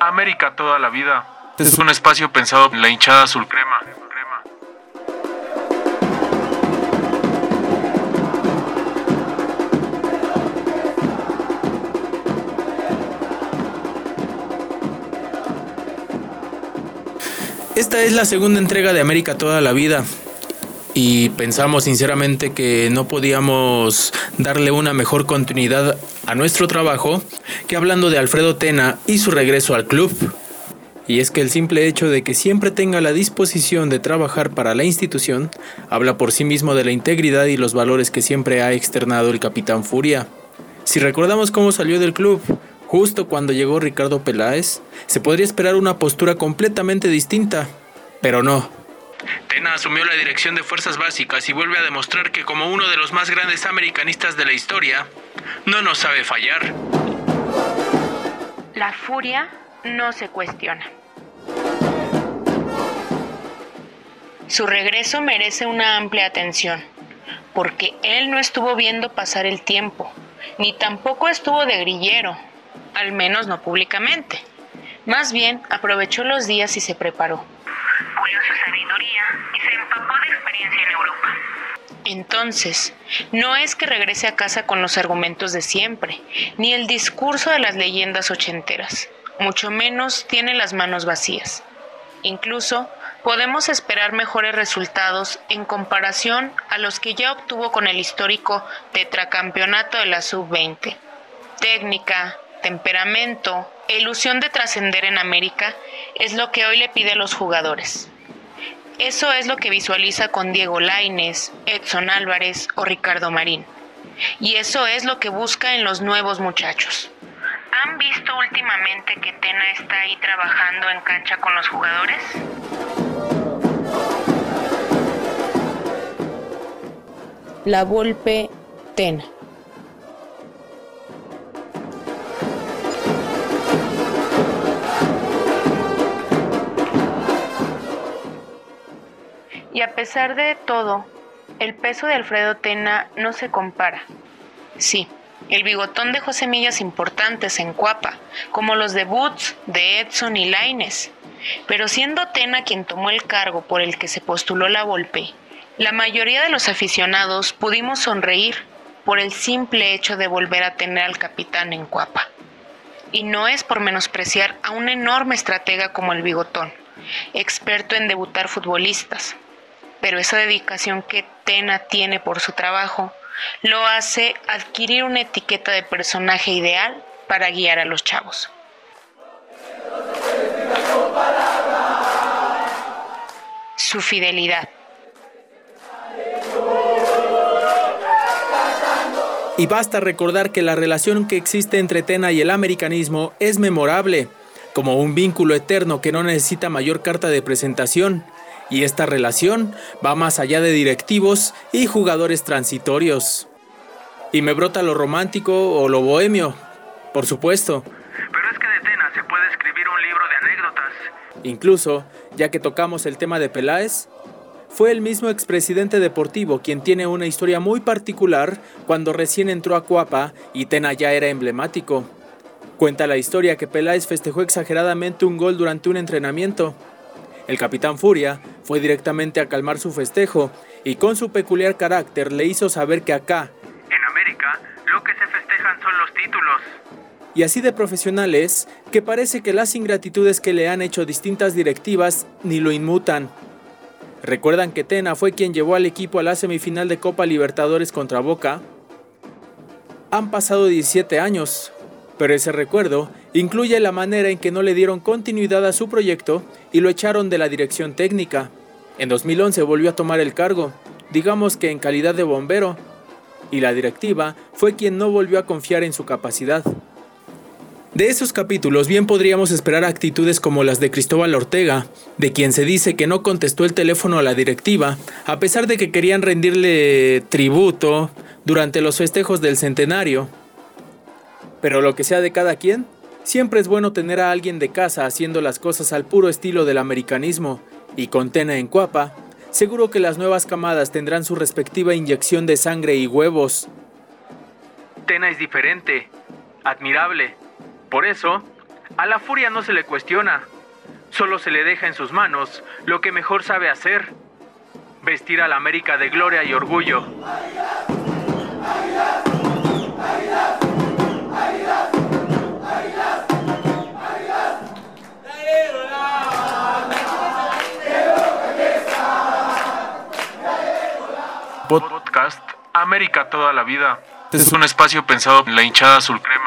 América toda la vida. Es un espacio pensado en la hinchada azul crema. Esta es la segunda entrega de América toda la vida y pensamos sinceramente que no podíamos darle una mejor continuidad a nuestro trabajo que hablando de Alfredo Tena y su regreso al club. Y es que el simple hecho de que siempre tenga la disposición de trabajar para la institución habla por sí mismo de la integridad y los valores que siempre ha externado el capitán Furia. Si recordamos cómo salió del club, justo cuando llegó Ricardo Peláez, se podría esperar una postura completamente distinta, pero no. Tena asumió la dirección de Fuerzas Básicas y vuelve a demostrar que como uno de los más grandes americanistas de la historia, no nos sabe fallar. La furia no se cuestiona. Su regreso merece una amplia atención, porque él no estuvo viendo pasar el tiempo, ni tampoco estuvo de grillero, al menos no públicamente. Más bien aprovechó los días y se preparó Entonces, no es que regrese a casa con los argumentos de siempre, ni el discurso de las leyendas ochenteras, mucho menos tiene las manos vacías. Incluso podemos esperar mejores resultados en comparación a los que ya obtuvo con el histórico tetracampeonato de la sub-20. Técnica, temperamento e ilusión de trascender en América es lo que hoy le pide a los jugadores. Eso es lo que visualiza con Diego Laines, Edson Álvarez o Ricardo Marín. Y eso es lo que busca en los nuevos muchachos. ¿Han visto últimamente que Tena está ahí trabajando en cancha con los jugadores? La Volpe Tena. Y a pesar de todo, el peso de Alfredo Tena no se compara. Sí, el bigotón dejó semillas importantes en Cuapa, como los debuts de Edson y Laines. Pero siendo Tena quien tomó el cargo por el que se postuló la Volpe, la mayoría de los aficionados pudimos sonreír por el simple hecho de volver a tener al capitán en Cuapa. Y no es por menospreciar a un enorme estratega como el bigotón, experto en debutar futbolistas, pero esa dedicación que Tena tiene por su trabajo lo hace adquirir una etiqueta de personaje ideal para guiar a los chavos. Su fidelidad. Y basta recordar que la relación que existe entre Tena y el americanismo es memorable, como un vínculo eterno que no necesita mayor carta de presentación y esta relación va más allá de directivos y jugadores transitorios. Y me brota lo romántico o lo bohemio, por supuesto. Pero es que de Tena se puede escribir un libro de anécdotas. Incluso, ya que tocamos el tema de Peláez, fue el mismo expresidente deportivo quien tiene una historia muy particular cuando recién entró a Cuapa y Tena ya era emblemático. Cuenta la historia que Peláez festejó exageradamente un gol durante un entrenamiento el capitán Furia fue directamente a calmar su festejo y con su peculiar carácter le hizo saber que acá, en América, lo que se festejan son los títulos. Y así de profesional es que parece que las ingratitudes que le han hecho distintas directivas ni lo inmutan. ¿Recuerdan que Tena fue quien llevó al equipo a la semifinal de Copa Libertadores contra Boca? Han pasado 17 años, pero ese recuerdo incluye la manera en que no le dieron continuidad a su proyecto y lo echaron de la dirección técnica. En 2011 volvió a tomar el cargo, digamos que en calidad de bombero, y la directiva fue quien no volvió a confiar en su capacidad. De esos capítulos bien podríamos esperar actitudes como las de Cristóbal Ortega, de quien se dice que no contestó el teléfono a la directiva, a pesar de que querían rendirle tributo durante los festejos del centenario. Pero lo que sea de cada quien, Siempre es bueno tener a alguien de casa haciendo las cosas al puro estilo del americanismo, y con Tena en Cuapa, seguro que las nuevas camadas tendrán su respectiva inyección de sangre y huevos. Tena es diferente, admirable. Por eso, a la furia no se le cuestiona, solo se le deja en sus manos lo que mejor sabe hacer, vestir a la América de gloria y orgullo. podcast América toda la vida. Es un espacio pensado en la hinchada azulcrema